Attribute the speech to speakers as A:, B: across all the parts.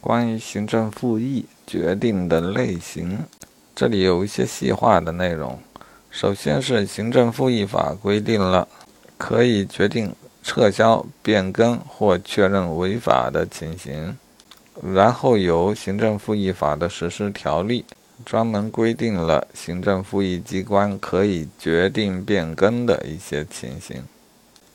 A: 关于行政复议决定的类型，这里有一些细化的内容。首先是行政复议法规定了可以决定撤销、变更或确认违法的情形，然后由行政复议法的实施条例，专门规定了行政复议机关可以决定变更的一些情形。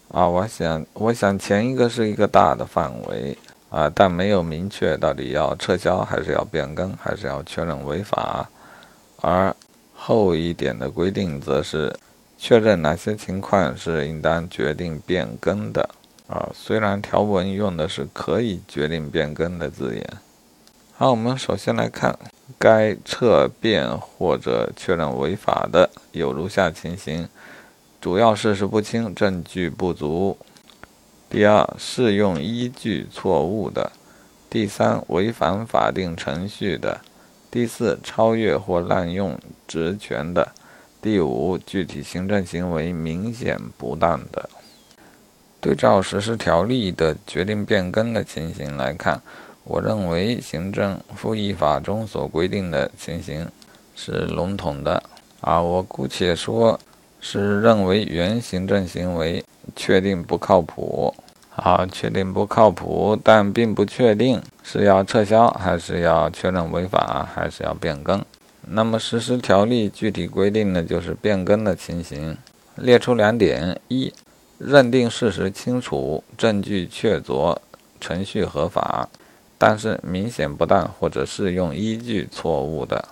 A: 啊，我想，我想前一个是一个大的范围啊，但没有明确到底要撤销还是要变更，还是要确认违法，而。后一点的规定则是确认哪些情况是应当决定变更的啊。虽然条文用的是可以决定变更的字眼。好，我们首先来看该撤变或者确认违法的有如下情形：主要事实不清、证据不足；第二，适用依据错误的；第三，违反法定程序的。第四，超越或滥用职权的；第五，具体行政行为明显不当的。对照实施条例的决定变更的情形来看，我认为行政复议法中所规定的情形是笼统的。啊，我姑且说是认为原行政行为确定不靠谱。好，确定不靠谱，但并不确定是要撤销，还是要确认违法，还是要变更。那么实施条例具体规定的就是变更的情形，列出两点：一、认定事实清楚，证据确凿，程序合法，但是明显不当或者适用依据错误的。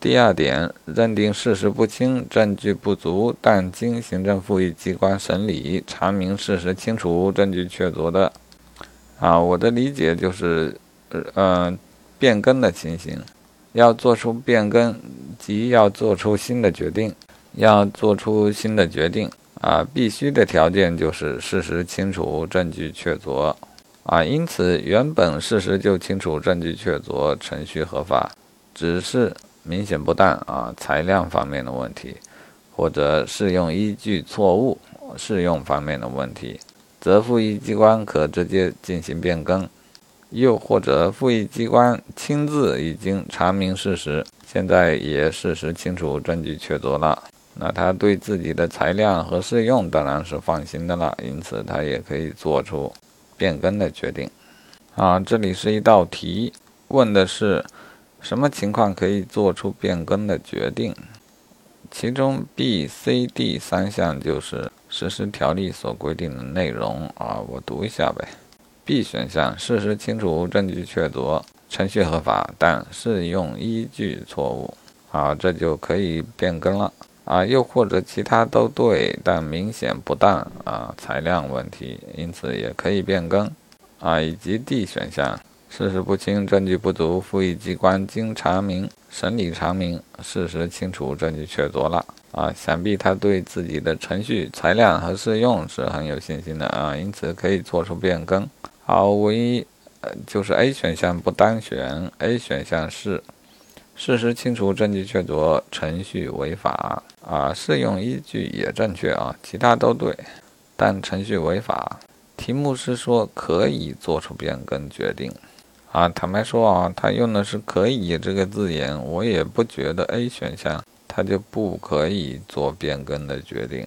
A: 第二点，认定事实不清、证据不足，但经行政复议机关审理查明事实清楚、证据确凿的，啊，我的理解就是，呃，变更的情形，要做出变更，即要做出新的决定，要做出新的决定，啊，必须的条件就是事实清楚、证据确凿，啊，因此原本事实就清楚、证据确凿、程序合法，只是。明显不当啊，裁量方面的问题，或者适用依据错误、适用方面的问题，则复议机关可直接进行变更；又或者复议机关亲自已经查明事实，现在也事实清楚、证据确凿了，那他对自己的裁量和适用当然是放心的了，因此他也可以做出变更的决定。啊，这里是一道题，问的是。什么情况可以做出变更的决定？其中 B、C、D 三项就是实施条例所规定的内容啊，我读一下呗。B 选项：事实清楚，证据确凿，程序合法，但适用依据错误。啊，这就可以变更了啊。又或者其他都对，但明显不当啊，裁量问题，因此也可以变更啊。以及 D 选项。事实不清，证据不足，复议机关经查明、审理查明，事实清楚，证据确凿了啊！想必他对自己的程序、裁量和适用是很有信心的啊，因此可以做出变更。好，唯一呃就是 A 选项不单选，A 选项是事实清楚，证据确凿，程序违法啊，适用依据也正确啊，其他都对，但程序违法。题目是说可以做出变更决定。啊，坦白说啊，他用的是“可以”这个字眼，我也不觉得 A 选项它就不可以做变更的决定。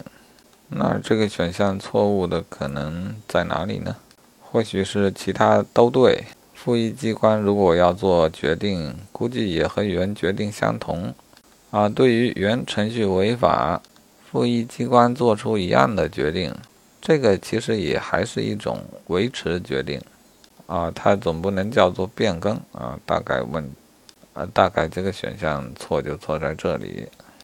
A: 那这个选项错误的可能在哪里呢？或许是其他都对。复议机关如果要做决定，估计也和原决定相同。啊，对于原程序违法，复议机关做出一样的决定，这个其实也还是一种维持决定。啊，它总不能叫做变更啊，大概问，啊，大概这个选项错就错在这里。